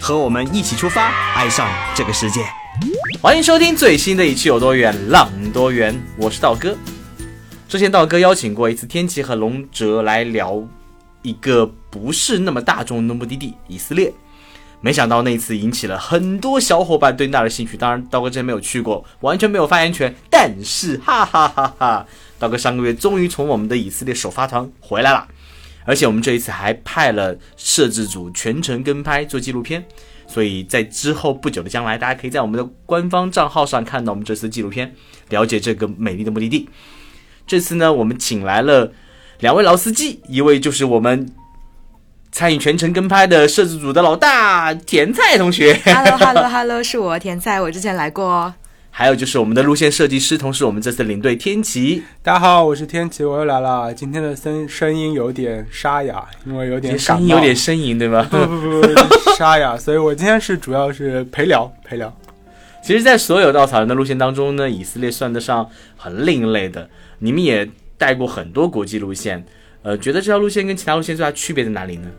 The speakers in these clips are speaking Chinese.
和我们一起出发，爱上这个世界。欢迎收听最新的一期《有多远浪多远》，我是道哥。之前道哥邀请过一次天琪和龙哲来聊一个不是那么大众的目的地——以色列。没想到那次引起了很多小伙伴对那儿的兴趣。当然，道哥之前没有去过，完全没有发言权。但是，哈哈哈哈，道哥上个月终于从我们的以色列首发团回来了，而且我们这一次还派了摄制组全程跟拍做纪录片。所以在之后不久的将来，大家可以在我们的官方账号上看到我们这次纪录片，了解这个美丽的目的地。这次呢，我们请来了两位老司机，一位就是我们。参与全程跟拍的摄制组的老大甜菜同学，Hello Hello Hello，是我甜菜，我之前来过。还有就是我们的路线设计师，同时我们这次领队天琪。大家好，我是天琪，我又来了。今天的声声音有点沙哑，因为有点声音有点呻吟，对吗？不不不，沙哑。所以我今天是主要是陪聊陪聊。其实，在所有稻草人的路线当中呢，以色列算得上很另类的。你们也带过很多国际路线。呃，觉得这条路线跟其他路线最大区别在哪里呢？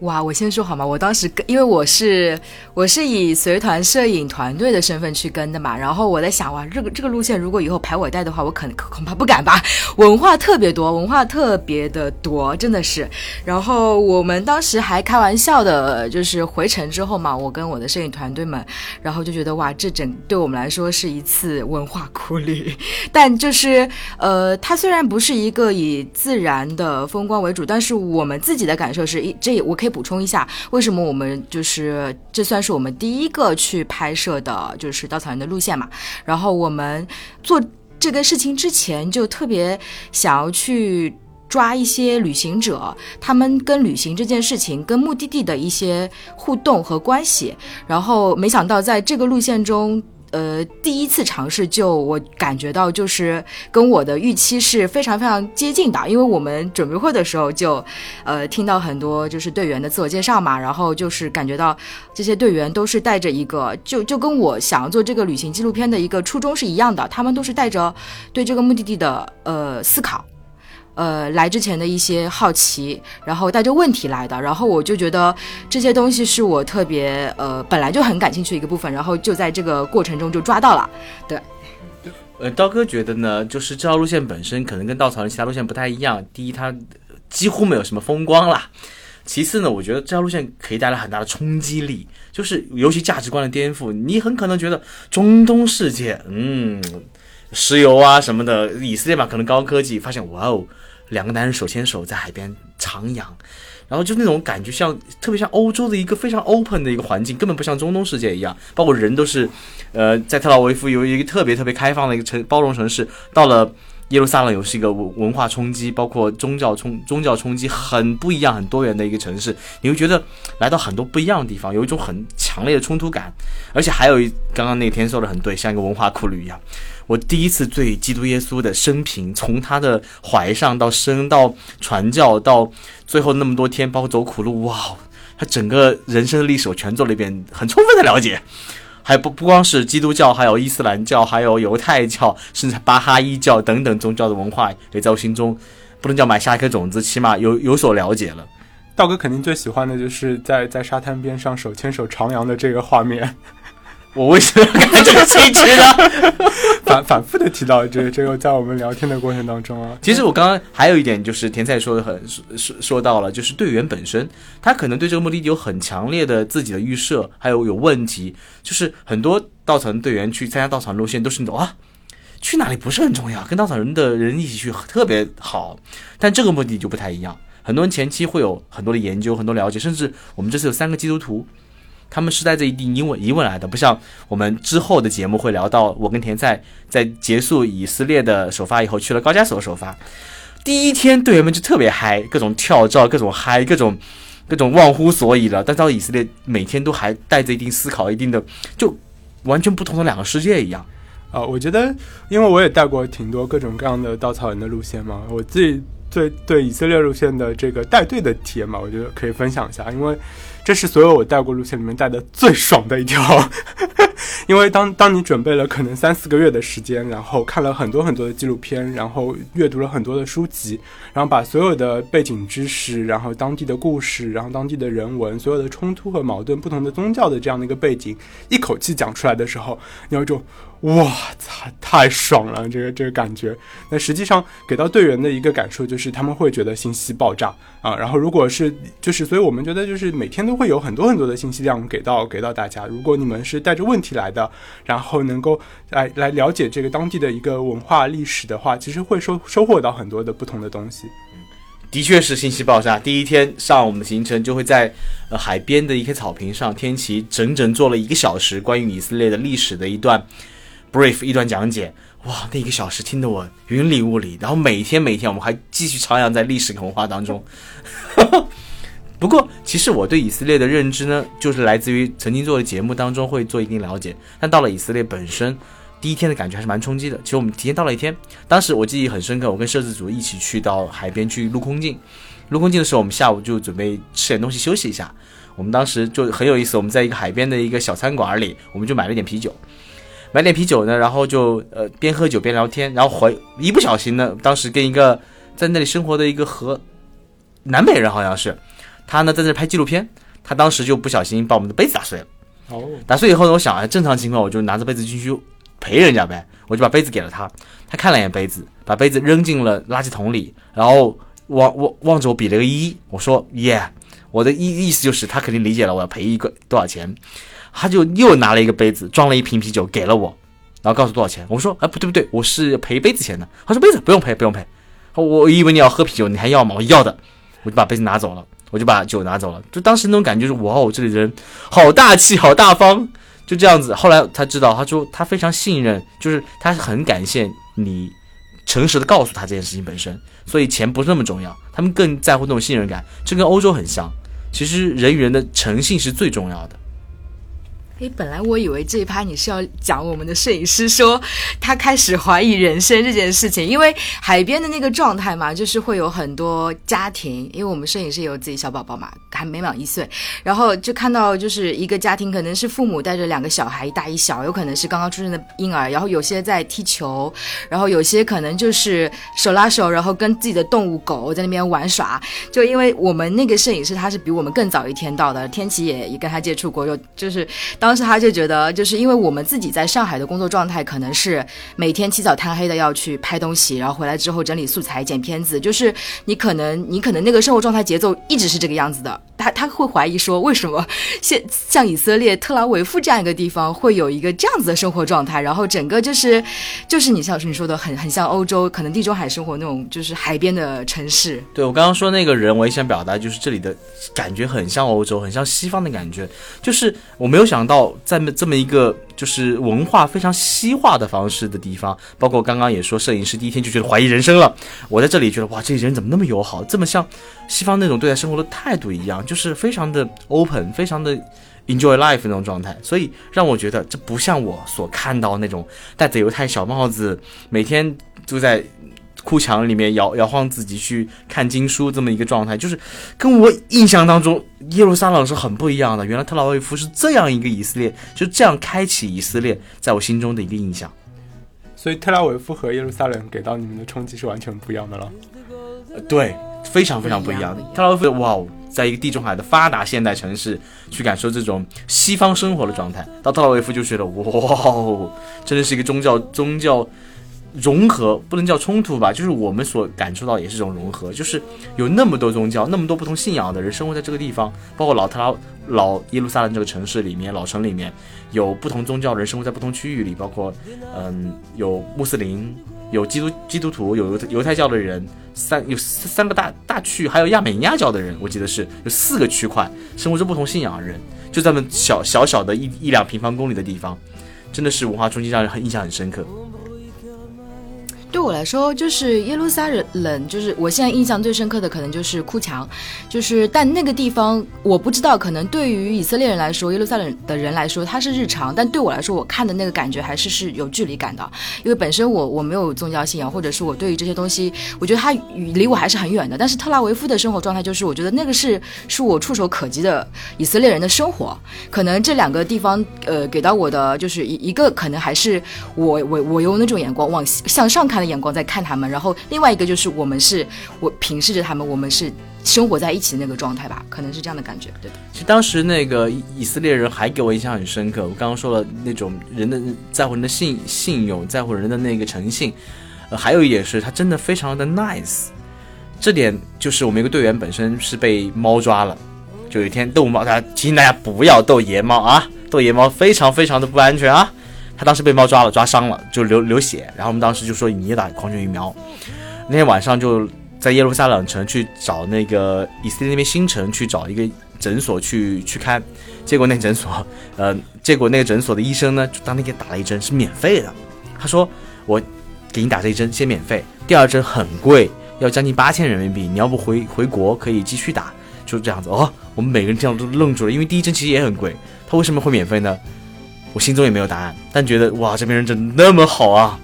哇，我先说好吗？我当时跟，因为我是我是以随团摄影团队的身份去跟的嘛，然后我在想，哇，这个这个路线如果以后排我带的话，我可能恐怕不敢吧。文化特别多，文化特别的多，真的是。然后我们当时还开玩笑的，就是回程之后嘛，我跟我的摄影团队们，然后就觉得哇，这整对我们来说是一次文化苦旅。但就是呃，它虽然不是一个以自然的风光为主，但是我们自己的感受是一这我可以。补充一下，为什么我们就是这算是我们第一个去拍摄的，就是稻草人的路线嘛？然后我们做这个事情之前，就特别想要去抓一些旅行者，他们跟旅行这件事情、跟目的地的一些互动和关系。然后没想到在这个路线中。呃，第一次尝试就我感觉到就是跟我的预期是非常非常接近的，因为我们准备会的时候就，呃，听到很多就是队员的自我介绍嘛，然后就是感觉到这些队员都是带着一个就就跟我想要做这个旅行纪录片的一个初衷是一样的，他们都是带着对这个目的地的呃思考。呃，来之前的一些好奇，然后带着问题来的，然后我就觉得这些东西是我特别呃本来就很感兴趣的一个部分，然后就在这个过程中就抓到了。对，呃，刀哥觉得呢，就是这条路线本身可能跟稻草人其他路线不太一样。第一，它几乎没有什么风光啦；其次呢，我觉得这条路线可以带来很大的冲击力，就是尤其价值观的颠覆。你很可能觉得中东世界，嗯，石油啊什么的，以色列嘛可能高科技，发现哇哦。两个男人手牵手在海边徜徉，然后就那种感觉，像特别像欧洲的一个非常 open 的一个环境，根本不像中东世界一样。包括人都是，呃，在特拉维夫有一个特别特别开放的一个城包容城市，到了耶路撒冷又是一个文文化冲击，包括宗教冲宗教冲击很不一样、很多元的一个城市。你会觉得来到很多不一样的地方，有一种很强烈的冲突感，而且还有一刚刚那天说的很对，像一个文化苦旅一样。我第一次对基督耶稣的生平，从他的怀上到生到传教到最后那么多天，包括走苦路，哇，他整个人生的历史我全做了一遍，很充分的了解。还不不光是基督教，还有伊斯兰教，还有犹太教，甚至巴哈伊教等等宗教的文化，也在我心中不能叫埋下一颗种子，起码有有所了解了。道哥肯定最喜欢的就是在在沙滩边上手牵手徜徉的这个画面。我为什么要这个气质呢？反反复的提到这这个，在我们聊天的过程当中啊，其实我刚刚还有一点就是甜菜说的很说说到了，就是队员本身他可能对这个目的地有很强烈的自己的预设，还有有问题，就是很多稻草人队员去参加稻草人路线都是那种啊，去哪里不是很重要，跟稻草人的人一起去特别好，但这个目的就不太一样，很多人前期会有很多的研究，很多了解，甚至我们这次有三个基督徒。他们是带着一定疑问疑问来的，不像我们之后的节目会聊到，我跟田赛在结束以色列的首发以后，去了高加索首发。第一天队员们就特别嗨，各种跳照，各种嗨，各种各种忘乎所以了。但到以色列，每天都还带着一定思考，一定的就完全不同的两个世界一样。啊，我觉得，因为我也带过挺多各种各样的稻草人的路线嘛，我自己对对以色列路线的这个带队的体验嘛，我觉得可以分享一下，因为这是所有我带过路线里面带的最爽的一条。因为当当你准备了可能三四个月的时间，然后看了很多很多的纪录片，然后阅读了很多的书籍，然后把所有的背景知识，然后当地的故事，然后当地的人文，所有的冲突和矛盾，不同的宗教的这样的一个背景，一口气讲出来的时候，你有一种。哇操，太爽了！这个这个感觉，那实际上给到队员的一个感受就是他们会觉得信息爆炸啊。然后如果是就是，所以我们觉得就是每天都会有很多很多的信息量给到给到大家。如果你们是带着问题来的，然后能够来来了解这个当地的一个文化历史的话，其实会收收获到很多的不同的东西。的确是信息爆炸。第一天上我们的行程就会在呃海边的一片草坪上，天琪整整做了一个小时关于以色列的历史的一段。Brief 一段讲解，哇，那一个小时听得我云里雾里。然后每天每天我们还继续徜徉在历史文化当中。不过，其实我对以色列的认知呢，就是来自于曾经做的节目当中会做一定了解。但到了以色列本身，第一天的感觉还是蛮冲击的。其实我们提前到了一天，当时我记忆很深刻，我跟摄制组一起去到海边去录空镜。录空镜的时候，我们下午就准备吃点东西休息一下。我们当时就很有意思，我们在一个海边的一个小餐馆里，我们就买了点啤酒。买点啤酒呢，然后就呃边喝酒边聊天，然后回一不小心呢，当时跟一个在那里生活的一个和南美人好像是，他呢在那拍纪录片，他当时就不小心把我们的杯子打碎了。哦，打碎以后呢，我想啊，正常情况我就拿着杯子进去陪人家呗，我就把杯子给了他，他看了一眼杯子，把杯子扔进了垃圾桶里，然后望望望着我比了个一，我说耶，我的意意思就是他肯定理解了我要赔一个多少钱。他就又拿了一个杯子，装了一瓶啤酒给了我，然后告诉多少钱。我说，哎，不对不对，我是赔杯子钱的。他说，杯子不用赔，不用赔。我以为你要喝啤酒，你还要吗？我要的，我就把杯子拿走了，我就把酒拿走了。就当时那种感觉是，哇哦，这里人好大气，好大方，就这样子。后来他知道，他说他非常信任，就是他很感谢你诚实的告诉他这件事情本身。所以钱不是那么重要，他们更在乎那种信任感。这跟欧洲很像，其实人与人的诚信是最重要的。诶，本来我以为这一趴你是要讲我们的摄影师说他开始怀疑人生这件事情，因为海边的那个状态嘛，就是会有很多家庭，因为我们摄影师有自己小宝宝嘛，还没满一岁，然后就看到就是一个家庭，可能是父母带着两个小孩，一大一小，有可能是刚刚出生的婴儿，然后有些在踢球，然后有些可能就是手拉手，然后跟自己的动物狗在那边玩耍。就因为我们那个摄影师他是比我们更早一天到的，天琪也也跟他接触过，就就是当。当时他就觉得，就是因为我们自己在上海的工作状态，可能是每天起早贪黑的要去拍东西，然后回来之后整理素材、剪片子，就是你可能你可能那个生活状态节奏一直是这个样子的。他他会怀疑说，为什么 现像以色列特拉维夫这样一个地方会有一个这样子的生活状态？然后整个就是就是你像你说的很很像欧洲，可能地中海生活那种就是海边的城市。对我刚刚说那个人，我也想表达就是这里的感觉很像欧洲，很像西方的感觉。就是我没有想到。在这么一个就是文化非常西化的方式的地方，包括刚刚也说，摄影师第一天就觉得怀疑人生了。我在这里觉得，哇，这些人怎么那么友好，这么像西方那种对待生活的态度一样，就是非常的 open，非常的 enjoy life 那种状态。所以让我觉得，这不像我所看到那种戴着犹太小帽子，每天就在。哭墙里面摇摇晃自己去看经书这么一个状态，就是跟我印象当中耶路撒冷是很不一样的。原来特拉维夫是这样一个以色列，就这样开启以色列在我心中的一个印象。所以特拉维夫和耶路撒冷给到你们的冲击是完全不一样的了。对，非常非常不一样。特拉维夫哇，在一个地中海的发达现代城市去感受这种西方生活的状态，到特拉维夫就觉得哇，真的是一个宗教宗教。融合不能叫冲突吧，就是我们所感受到也是一种融合，就是有那么多宗教，那么多不同信仰的人生活在这个地方，包括老特拉老耶路撒冷这个城市里面，老城里面有不同宗教人生活在不同区域里，包括嗯有穆斯林，有基督基督徒，有犹太教的人，三有三个大大区，还有亚美尼亚教的人，我记得是有四个区块生活着不同信仰的人，就在那小小小的一一两平方公里的地方，真的是文化冲击让人很印象很深刻。对我来说，就是耶路撒冷，就是我现在印象最深刻的，可能就是哭墙，就是但那个地方我不知道，可能对于以色列人来说，耶路撒冷的人来说它是日常，但对我来说，我看的那个感觉还是是有距离感的，因为本身我我没有宗教信仰，或者是我对于这些东西，我觉得它离我还是很远的。但是特拉维夫的生活状态，就是我觉得那个是是我触手可及的以色列人的生活，可能这两个地方，呃，给到我的就是一一个可能还是我我我用那种眼光往向上看。的眼光在看他们，然后另外一个就是我们是我平视着他们，我们是生活在一起的那个状态吧，可能是这样的感觉。对，其实当时那个以色列人还给我印象很深刻。我刚刚说了那种人的在乎人的信信用，在乎人的那个诚信，还有一点是他真的非常的 nice。这点就是我们一个队员本身是被猫抓了，就有一天逗猫，他提醒大家不要逗野猫啊，逗野猫非常非常的不安全啊。他当时被猫抓了，抓伤了，就流流血。然后我们当时就说你也打狂犬疫苗。那天晚上就在耶路撒冷城去找那个以色列那边新城去找一个诊所去去看。结果那诊所，呃，结果那个诊所的医生呢，就当天给打了一针是免费的。他说我给你打这一针先免费，第二针很贵，要将近八千人民币。你要不回回国可以继续打，就这样子哦。我们每个人这样都愣住了，因为第一针其实也很贵，他为什么会免费呢？我心中也没有答案，但觉得哇，这边人真的那么好啊！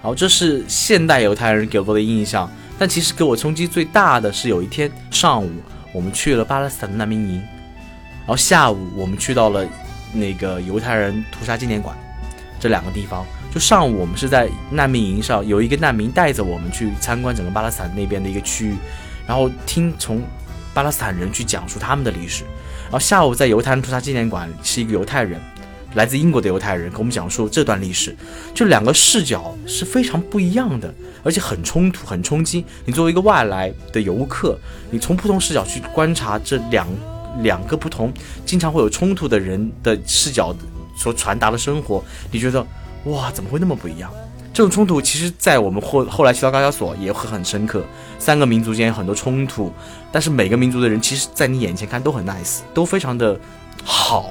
好，这是现代犹太人给我的印象。但其实给我冲击最大的是有一天上午，我们去了巴勒斯坦的难民营，然后下午我们去到了那个犹太人屠杀纪念馆，这两个地方。就上午我们是在难民营上，有一个难民带着我们去参观整个巴勒斯坦那边的一个区域，然后听从巴勒斯坦人去讲述他们的历史。然后下午在犹太人屠杀纪念馆是一个犹太人。来自英国的犹太人给我们讲述这段历史，就两个视角是非常不一样的，而且很冲突、很冲击。你作为一个外来的游客，你从不同视角去观察这两两个不同、经常会有冲突的人的视角所传达的生活，你觉得哇，怎么会那么不一样？这种冲突其实，在我们后后来去到高加索也会很深刻。三个民族间有很多冲突，但是每个民族的人，其实在你眼前看都很 nice，都非常的好。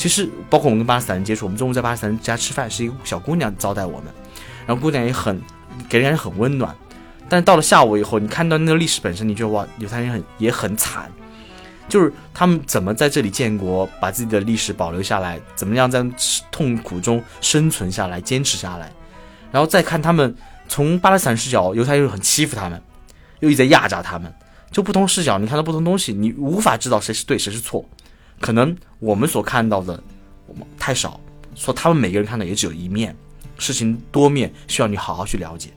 其实，包括我们跟巴勒斯坦人接触，我们中午在巴勒斯坦人家吃饭，是一个小姑娘招待我们，然后姑娘也很给人感觉很温暖。但到了下午以后，你看到那个历史本身，你觉得哇，犹太人很也很惨，就是他们怎么在这里建国，把自己的历史保留下来，怎么样在痛苦中生存下来，坚持下来，然后再看他们从巴勒斯坦视角，犹太人很欺负他们，又一直在压榨他们，就不同视角，你看到不同东西，你无法知道谁是对，谁是错。可能我们所看到的太少，说他们每个人看到也只有一面，事情多面，需要你好好去了解。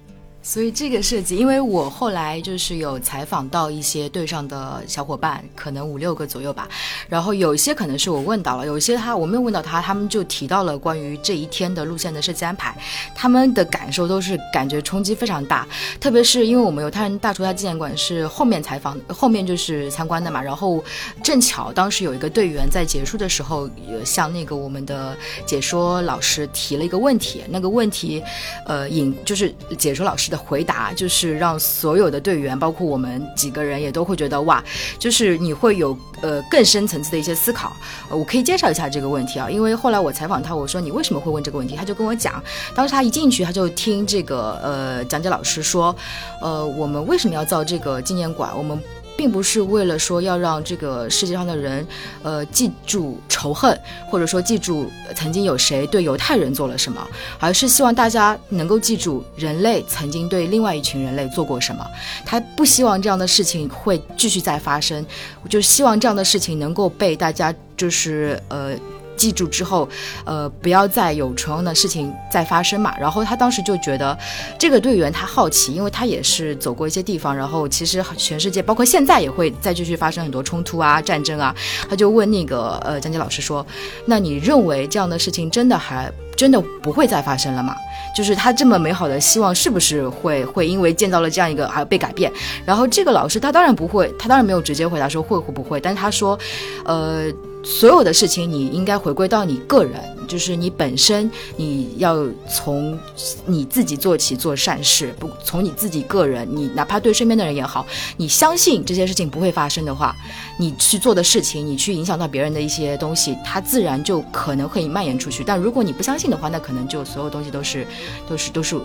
所以这个设计，因为我后来就是有采访到一些队上的小伙伴，可能五六个左右吧。然后有一些可能是我问到了，有一些他我没有问到他，他们就提到了关于这一天的路线的设计安排，他们的感受都是感觉冲击非常大。特别是因为我们犹太人大屠杀纪念馆是后面采访，后面就是参观的嘛。然后正巧当时有一个队员在结束的时候，向那个我们的解说老师提了一个问题，那个问题，呃，引就是解说老师。的回答就是让所有的队员，包括我们几个人，也都会觉得哇，就是你会有呃更深层次的一些思考。我可以介绍一下这个问题啊，因为后来我采访他，我说你为什么会问这个问题，他就跟我讲，当时他一进去，他就听这个呃讲解老师说，呃，我们为什么要造这个纪念馆？我们。并不是为了说要让这个世界上的人，呃，记住仇恨，或者说记住曾经有谁对犹太人做了什么，而是希望大家能够记住人类曾经对另外一群人类做过什么。他不希望这样的事情会继续再发生，就希望这样的事情能够被大家就是呃。记住之后，呃，不要再有同样的事情再发生嘛。然后他当时就觉得，这个队员他好奇，因为他也是走过一些地方，然后其实全世界包括现在也会再继续发生很多冲突啊、战争啊。他就问那个呃讲解老师说：“那你认为这样的事情真的还真的不会再发生了吗？就是他这么美好的希望是不是会会因为见到了这样一个而被改变？”然后这个老师他当然不会，他当然没有直接回答说会会不会，但是他说，呃。所有的事情你应该回归到你个人，就是你本身，你要从你自己做起做善事，不从你自己个人，你哪怕对身边的人也好，你相信这些事情不会发生的话，你去做的事情，你去影响到别人的一些东西，它自然就可能会蔓延出去。但如果你不相信的话，那可能就所有东西都是都是都是，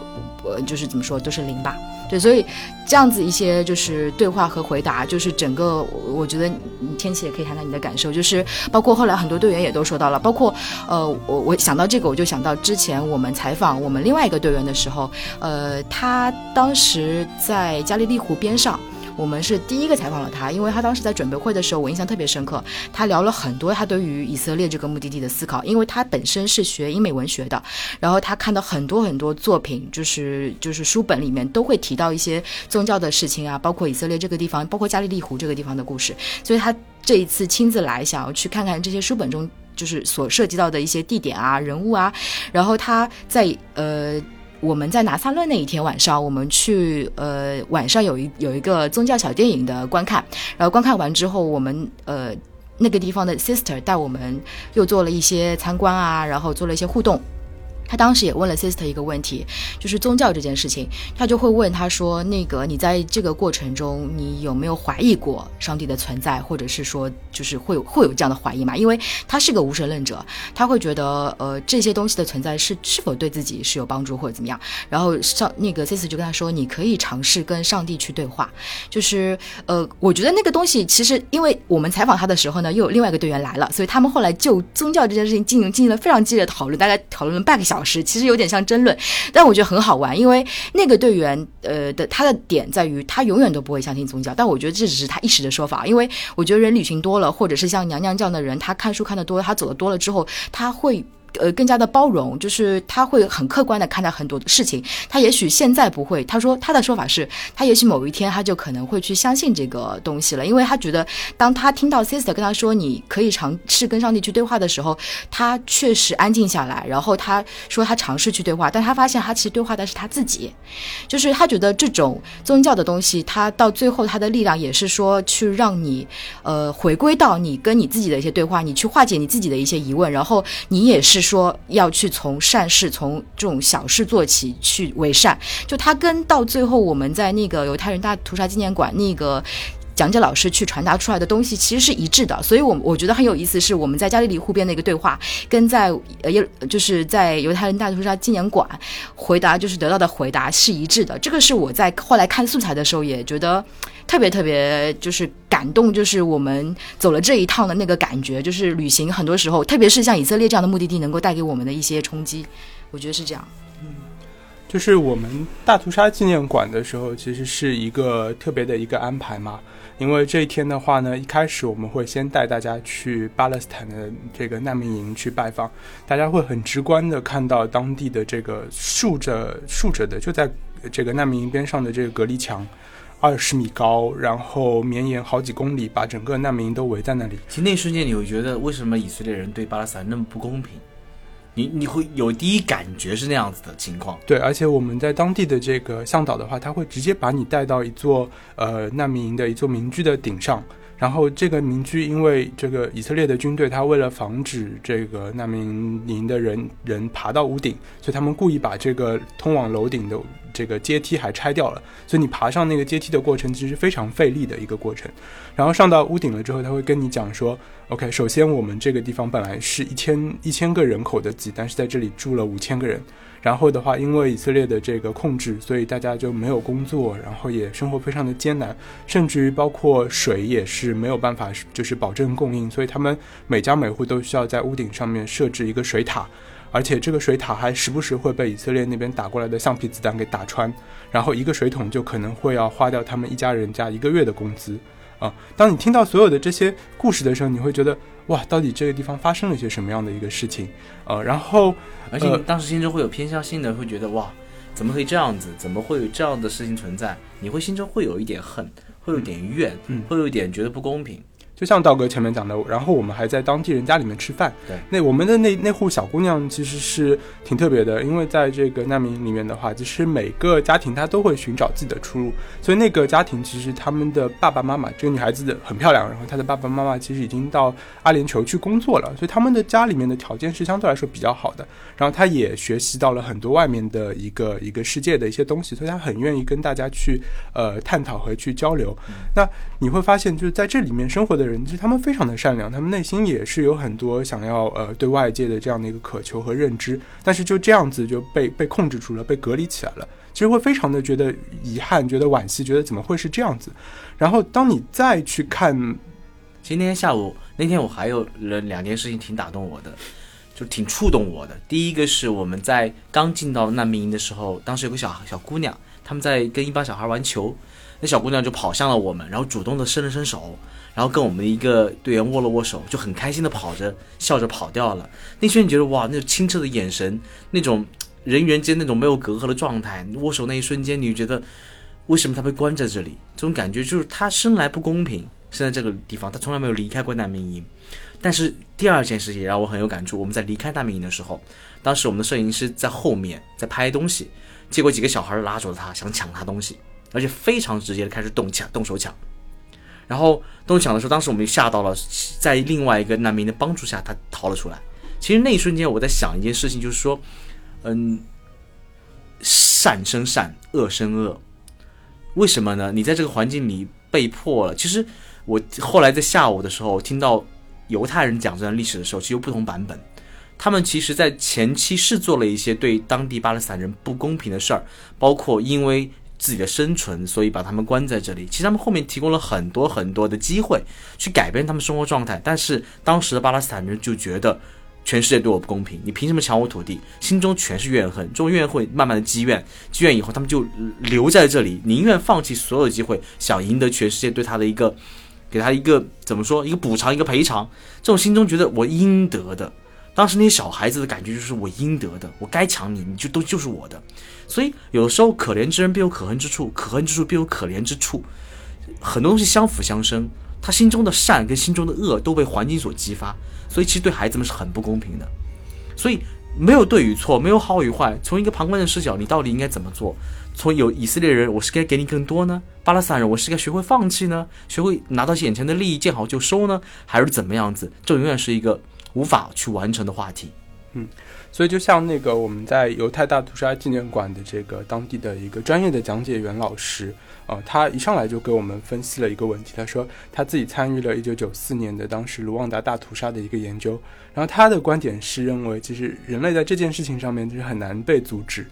呃，就是怎么说都是零吧。对，所以这样子一些就是对话和回答，就是整个我觉得天气也可以谈谈你的感受，就是包括后来很多队员也都说到了，包括呃我我想到这个我就想到之前我们采访我们另外一个队员的时候，呃他当时在加利利湖边上。我们是第一个采访了他，因为他当时在准备会的时候，我印象特别深刻。他聊了很多他对于以色列这个目的地的思考，因为他本身是学英美文学的，然后他看到很多很多作品，就是就是书本里面都会提到一些宗教的事情啊，包括以色列这个地方，包括加利利湖这个地方的故事。所以他这一次亲自来，想要去看看这些书本中就是所涉及到的一些地点啊、人物啊，然后他在呃。我们在拿撒勒那一天晚上，我们去呃晚上有一有一个宗教小电影的观看，然后观看完之后，我们呃那个地方的 sister 带我们又做了一些参观啊，然后做了一些互动。他当时也问了 sister 一个问题，就是宗教这件事情，他就会问他说：“那个你在这个过程中，你有没有怀疑过上帝的存在，或者是说，就是会有会有这样的怀疑吗？因为他是个无神论者，他会觉得，呃，这些东西的存在是是否对自己是有帮助或者怎么样？然后上那个 sister 就跟他说，你可以尝试跟上帝去对话，就是呃，我觉得那个东西其实，因为我们采访他的时候呢，又有另外一个队员来了，所以他们后来就宗教这件事情进行进行了非常激烈的讨论，大概讨论了半个小时。老师其实有点像争论，但我觉得很好玩，因为那个队员呃的他的点在于他永远都不会相信宗教，但我觉得这只是他一时的说法，因为我觉得人旅行多了，或者是像娘娘这样的人，他看书看的多，他走的多了之后，他会。呃，更加的包容，就是他会很客观的看待很多的事情。他也许现在不会，他说他的说法是，他也许某一天他就可能会去相信这个东西了，因为他觉得当他听到 sister 跟他说你可以尝试跟上帝去对话的时候，他确实安静下来，然后他说他尝试去对话，但他发现他其实对话的是他自己，就是他觉得这种宗教的东西，他到最后他的力量也是说去让你呃回归到你跟你自己的一些对话，你去化解你自己的一些疑问，然后你也是。说要去从善事，从这种小事做起，去为善。就他跟到最后，我们在那个犹太人大屠杀纪念馆那个讲解老师去传达出来的东西，其实是一致的。所以，我我觉得很有意思，是我们在加利利湖边的一个对话，跟在呃，就是在犹太人大屠杀纪念馆回答，就是得到的回答是一致的。这个是我在后来看素材的时候也觉得。特别特别就是感动，就是我们走了这一趟的那个感觉，就是旅行很多时候，特别是像以色列这样的目的地，能够带给我们的一些冲击，我觉得是这样。嗯，就是我们大屠杀纪念馆的时候，其实是一个特别的一个安排嘛，因为这一天的话呢，一开始我们会先带大家去巴勒斯坦的这个难民营去拜访，大家会很直观的看到当地的这个竖着竖着的，就在这个难民营边上的这个隔离墙。二十米高，然后绵延好几公里，把整个难民营都围在那里。其实那一瞬间，你会觉得为什么以色列人对巴勒斯坦那么不公平？你你会有第一感觉是那样子的情况。对，而且我们在当地的这个向导的话，他会直接把你带到一座呃难民营的一座民居的顶上。然后这个民居，因为这个以色列的军队，他为了防止这个难民营的人人爬到屋顶，所以他们故意把这个通往楼顶的这个阶梯还拆掉了。所以你爬上那个阶梯的过程，其实非常费力的一个过程。然后上到屋顶了之后，他会跟你讲说：“OK，首先我们这个地方本来是一千一千个人口的挤，但是在这里住了五千个人。”然后的话，因为以色列的这个控制，所以大家就没有工作，然后也生活非常的艰难，甚至于包括水也是没有办法，就是保证供应，所以他们每家每户都需要在屋顶上面设置一个水塔，而且这个水塔还时不时会被以色列那边打过来的橡皮子弹给打穿，然后一个水桶就可能会要花掉他们一家人家一个月的工资。啊，当你听到所有的这些故事的时候，你会觉得哇，到底这个地方发生了一些什么样的一个事情？呃，然后，而且当时心中会有偏向性的，会觉得哇，怎么可以这样子？怎么会有这样的事情存在？你会心中会有一点恨，会有点怨，会有一点觉得不公平。就像道哥前面讲的，然后我们还在当地人家里面吃饭。对，那我们的那那户小姑娘其实是挺特别的，因为在这个难民营里面的话，其实每个家庭她都会寻找自己的出路。所以那个家庭其实他们的爸爸妈妈，这个女孩子的很漂亮，然后她的爸爸妈妈其实已经到阿联酋去工作了，所以他们的家里面的条件是相对来说比较好的。然后她也学习到了很多外面的一个一个世界的一些东西，所以她很愿意跟大家去呃探讨和去交流。那你会发现，就是在这里面生活的人，其实他们非常的善良，他们内心也是有很多想要呃对外界的这样的一个渴求和认知，但是就这样子就被被控制住了，被隔离起来了。其实会非常的觉得遗憾，觉得惋惜，觉得怎么会是这样子？然后当你再去看今天下午那天，我还有了两件事情挺打动我的，就挺触动我的。第一个是我们在刚进到难民营的时候，当时有个小小姑娘，他们在跟一帮小孩玩球，那小姑娘就跑向了我们，然后主动的伸了伸手，然后跟我们的一个队员握了握手，就很开心的跑着笑着跑掉了。那瞬间觉得哇，那种清澈的眼神，那种人与人间那种没有隔阂的状态，握手那一瞬间，你就觉得为什么他被关在这里？这种感觉就是他生来不公平。生在这个地方，他从来没有离开过难民营。但是第二件事情也让我很有感触。我们在离开难民营的时候，当时我们的摄影师在后面在拍东西，结果几个小孩拉住了他，想抢他东西，而且非常直接的开始动抢、动手抢。然后动抢的时候，当时我们就吓到了，在另外一个难民的帮助下，他逃了出来。其实那一瞬间，我在想一件事情，就是说，嗯，善生善，恶生恶。为什么呢？你在这个环境里被迫了，其实。我后来在下午的时候听到犹太人讲这段历史的时候，其实有不同版本。他们其实，在前期是做了一些对当地巴勒斯坦人不公平的事儿，包括因为自己的生存，所以把他们关在这里。其实他们后面提供了很多很多的机会去改变他们生活状态，但是当时的巴勒斯坦人就觉得全世界对我不公平，你凭什么抢我土地？心中全是怨恨，这种怨恨慢慢的积怨，积怨以后，他们就留在这里，宁愿放弃所有机会，想赢得全世界对他的一个。给他一个怎么说？一个补偿，一个赔偿。这种心中觉得我应得的。当时那些小孩子的感觉就是我应得的，我该抢你，你就都就是我的。所以有时候可怜之人必有可恨之处，可恨之处必有可怜之处。很多东西相辅相生，他心中的善跟心中的恶都被环境所激发，所以其实对孩子们是很不公平的。所以没有对与错，没有好与坏。从一个旁观的视角，你到底应该怎么做？从有以色列人，我是该给你更多呢？巴勒斯坦人，我是该学会放弃呢？学会拿到眼前的利益，见好就收呢？还是怎么样子？这永远是一个无法去完成的话题。嗯，所以就像那个我们在犹太大屠杀纪念馆的这个当地的一个专业的讲解员老师呃，他一上来就给我们分析了一个问题。他说他自己参与了一九九四年的当时卢旺达大屠杀的一个研究，然后他的观点是认为，其实人类在这件事情上面就是很难被阻止。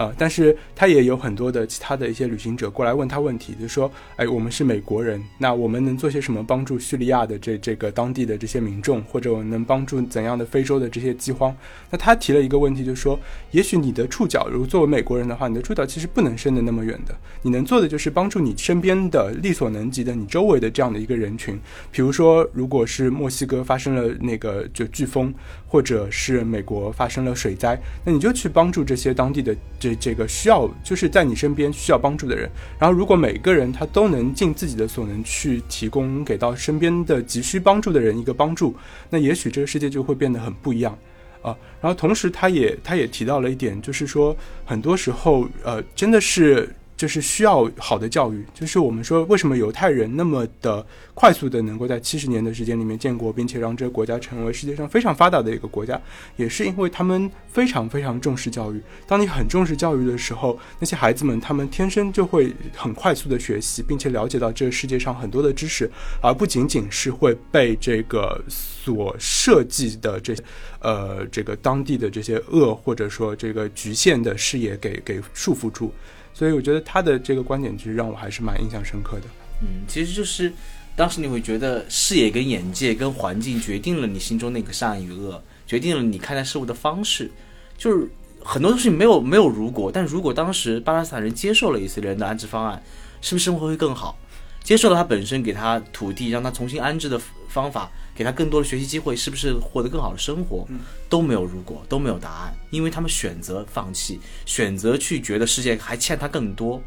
呃，但是他也有很多的其他的一些旅行者过来问他问题，就说，哎，我们是美国人，那我们能做些什么帮助叙利亚的这这个当地的这些民众，或者我们能帮助怎样的非洲的这些饥荒？那他提了一个问题，就说，也许你的触角，如作为美国人的话，你的触角其实不能伸得那么远的，你能做的就是帮助你身边的力所能及的你周围的这样的一个人群，比如说，如果是墨西哥发生了那个就飓风，或者是美国发生了水灾，那你就去帮助这些当地的这。这个需要就是在你身边需要帮助的人，然后如果每个人他都能尽自己的所能去提供给到身边的急需帮助的人一个帮助，那也许这个世界就会变得很不一样啊。然后同时他也他也提到了一点，就是说很多时候呃真的是。就是需要好的教育，就是我们说为什么犹太人那么的快速的能够在七十年的时间里面建国，并且让这个国家成为世界上非常发达的一个国家，也是因为他们非常非常重视教育。当你很重视教育的时候，那些孩子们他们天生就会很快速的学习，并且了解到这个世界上很多的知识，而不仅仅是会被这个所设计的这呃这个当地的这些恶或者说这个局限的视野给给束缚住。所以我觉得他的这个观点其实让我还是蛮印象深刻的。嗯，其实就是当时你会觉得视野跟眼界跟环境决定了你心中那个善与恶，决定了你看待事物的方式。就是很多东西没有没有如果，但如果当时巴勒斯坦人接受了以色列人的安置方案，是不是生活会更好？接受了他本身给他土地让他重新安置的方法。给他更多的学习机会，是不是获得更好的生活？都没有如果，都没有答案，因为他们选择放弃，选择去觉得世界还欠他更多。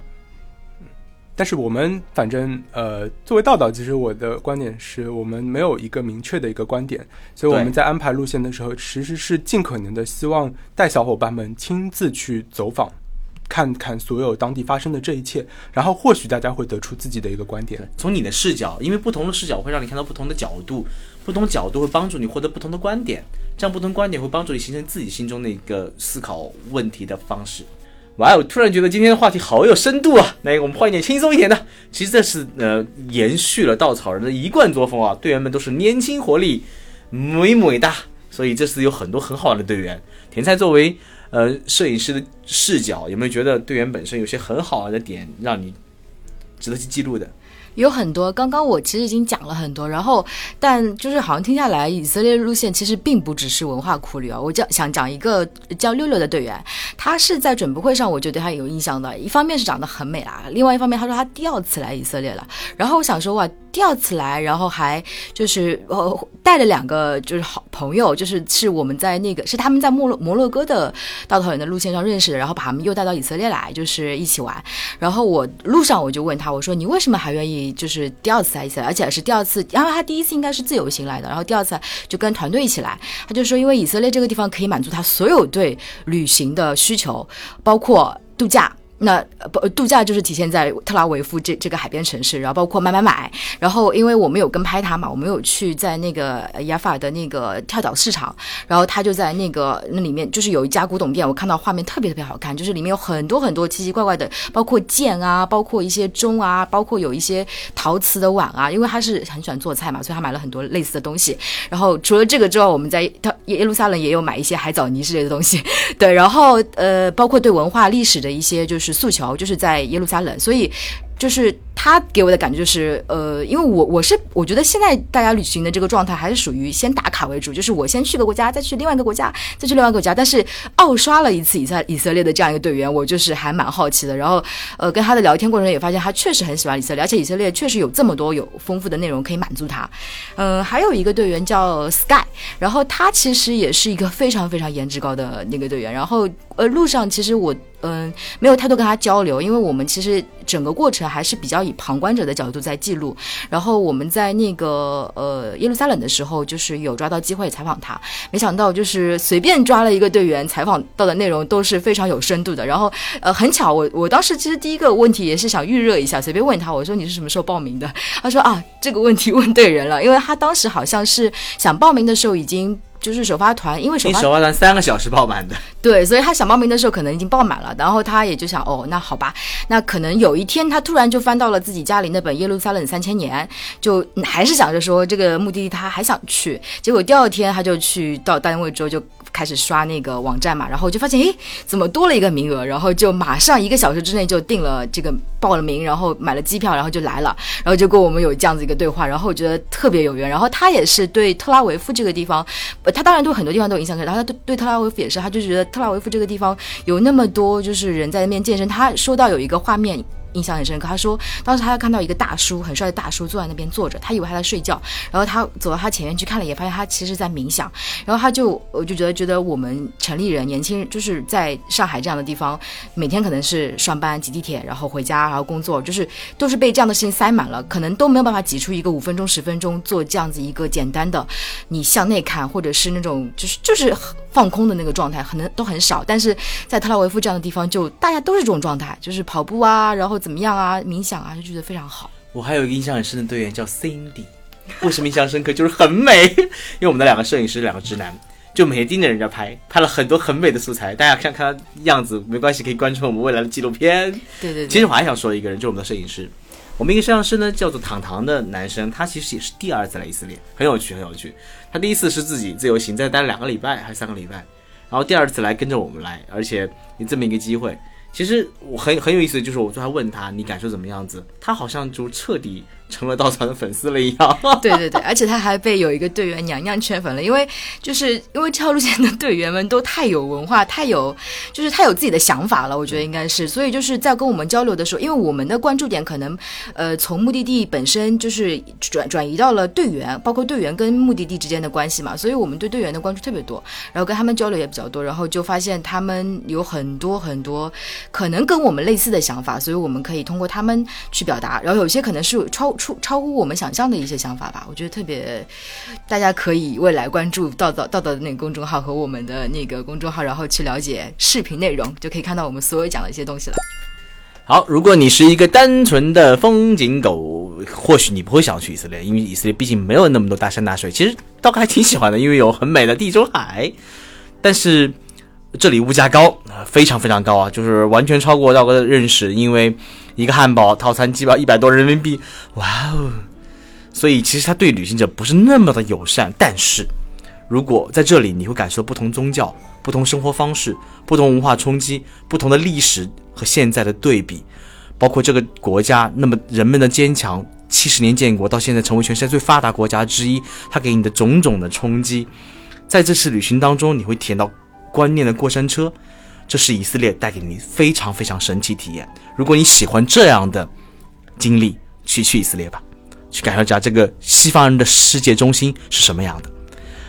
但是我们反正呃，作为道道，其实我的观点是我们没有一个明确的一个观点，所以我们在安排路线的时候，其实是尽可能的希望带小伙伴们亲自去走访。看看所有当地发生的这一切，然后或许大家会得出自己的一个观点。从你的视角，因为不同的视角会让你看到不同的角度，不同角度会帮助你获得不同的观点，这样不同观点会帮助你形成自己心中的一个思考问题的方式。哇，我突然觉得今天的话题好有深度啊！那个，我们换一点轻松一点的。其实这是呃延续了稻草人的一贯作风啊，队员们都是年轻活力，美美哒。所以这次有很多很好的队员。甜菜作为呃摄影师的视角，有没有觉得队员本身有些很好玩的点，让你值得去记录的？有很多，刚刚我其实已经讲了很多，然后但就是好像听下来，以色列路线其实并不只是文化苦旅啊。我讲想讲一个叫六六的队员，他是在准备会上我就对他有印象的，一方面是长得很美啦，另外一方面他说他第二次来以色列了，然后我想说哇，第二次来，然后还就是呃带了两个就是好朋友，就是是我们在那个是他们在摩洛摩洛哥的稻草人的路线上认识的，然后把他们又带到以色列来，就是一起玩。然后我路上我就问他，我说你为什么还愿意 就是第二次来以色列，而且是第二次，然后他第一次应该是自由行来的，然后第二次就跟团队一起来，他就说因为以色列这个地方可以满足他所有对旅行的需求，包括度假。那呃不度假就是体现在特拉维夫这这个海边城市，然后包括买买买，然后因为我们有跟拍他嘛，我们有去在那个呃雅法的那个跳蚤市场，然后他就在那个那里面就是有一家古董店，我看到画面特别特别好看，就是里面有很多很多奇奇怪怪的，包括剑啊，包括一些钟啊，包括有一些陶瓷的碗啊，因为他是很喜欢做菜嘛，所以他买了很多类似的东西。然后除了这个之外，我们在他耶路撒冷也有买一些海藻泥之类的东西，对，然后呃，包括对文化历史的一些就是诉求，就是在耶路撒冷，所以就是他给我的感觉就是，呃，因为我我是我觉得现在大家旅行的这个状态还是属于先打卡为主，就是我先去个国家，再去另外一个国家，再去另外一个国家。但是奥刷了一次以色以色列的这样一个队员，我就是还蛮好奇的。然后呃，跟他的聊天过程中也发现他确实很喜欢以色列，而且以色列确实有这么多有丰富的内容可以满足他。嗯、还有一个队员叫 Sky，然后他其实也是一个非常非常颜值高的那个队员。然后呃，路上其实我嗯、没有太多跟他交流，因为我们其实整个过程还是比较以旁观者的角度在记录。然后我们在那个呃耶路撒冷的时候，就是有抓到机会采访他，没想到就是随便抓了一个队员，采访到的内容都是非常有深度的。然后呃很巧，我我当时其实第一个问题也是想预热一下，随便问他，我说你是什么时候报名的？他说啊这个问题问对人了，因为他当时好像是想报名的时候已经。就是首发团，因为首发你首发团三个小时爆满的，对，所以他想报名的时候可能已经爆满了，然后他也就想，哦，那好吧，那可能有一天他突然就翻到了自己家里那本《耶路撒冷三千年》，就嗯还是想着说这个目的地他还想去，结果第二天他就去到单位之后就开始刷那个网站嘛，然后就发现，诶，怎么多了一个名额？然后就马上一个小时之内就订了这个报了名，然后买了机票，然后就来了，然后就跟我们有这样子一个对话，然后我觉得特别有缘。然后他也是对特拉维夫这个地方，他当然对很多地方都有影响，然后他对对特拉维夫也是，他就觉得特拉维夫这个地方有那么多就是人在那边健身。他说到有一个画面。印象很深刻，他说当时他看到一个大叔，很帅的大叔坐在那边坐着，他以为他在睡觉，然后他走到他前面去看了，也发现他其实在冥想，然后他就我就觉得觉得我们城里人年轻人就是在上海这样的地方，每天可能是上班挤地铁，然后回家，然后工作，就是都是被这样的事情塞满了，可能都没有办法挤出一个五分钟、十分钟做这样子一个简单的，你向内看，或者是那种就是就是放空的那个状态，可能都很少。但是在特拉维夫这样的地方，就大家都是这种状态，就是跑步啊，然后怎么样啊，冥想啊，就觉得非常好。我还有一个印象很深的队员叫 Cindy，为什么印象深刻？就是很美，因为我们的两个摄影师，两个直男，就每天盯着人家拍，拍了很多很美的素材。大家看看样子，没关系，可以关注我们未来的纪录片。对对对，其实我还想说一个人，就是我们的摄影师。我们一个摄像师呢，叫做糖糖的男生，他其实也是第二次来以色列，很有趣，很有趣。他第一次是自己自由行，在待了两个礼拜还是三个礼拜，然后第二次来跟着我们来，而且有这么一个机会。其实我很很有意思就是，我昨天问他你感受怎么样子，他好像就彻底成了稻草的粉丝了一样。对对对，而且他还被有一个队员娘娘圈粉了，因为就是因为这条路线的队员们都太有文化，太有就是太有自己的想法了，我觉得应该是，所以就是在跟我们交流的时候，因为我们的关注点可能呃从目的地本身就是转转移到了队员，包括队员跟目的地之间的关系嘛，所以我们对队员的关注特别多，然后跟他们交流也比较多，然后就发现他们有很多很多可能跟我们类似的想法，所以我们可以通过他们去表达，然后有些可能是超出超乎我们想象的一些想法吧，我觉得特别，大家可以未来关注道道道道的那个公众号和我们的那个公众号，然后去了解视频内容，就可以看到我们所有讲的一些东西了。好，如果你是一个单纯的风景狗，或许你不会想去以色列，因为以色列毕竟没有那么多大山大水。其实道哥还挺喜欢的，因为有很美的地中海。但是这里物价高，非常非常高啊，就是完全超过道哥的认识。因为一个汉堡套餐基本上一百多人民币，哇哦！所以其实他对旅行者不是那么的友善。但是如果在这里，你会感受不同宗教、不同生活方式、不同文化冲击、不同的历史和现在的对比，包括这个国家那么人们的坚强，七十年建国到现在成为全世界最发达国家之一，它给你的种种的冲击，在这次旅行当中，你会体验到观念的过山车，这是以色列带给你非常非常神奇体验。如果你喜欢这样的经历，去去以色列吧，去感受一下这个西方人的世界中心是什么样的。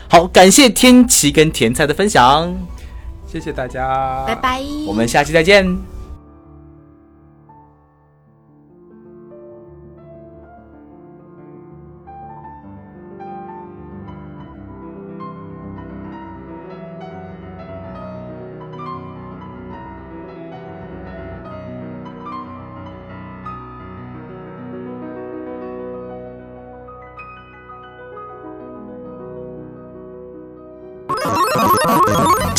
好，感谢天琪跟甜菜的分享，谢谢大家，拜。拜，我们下期再见。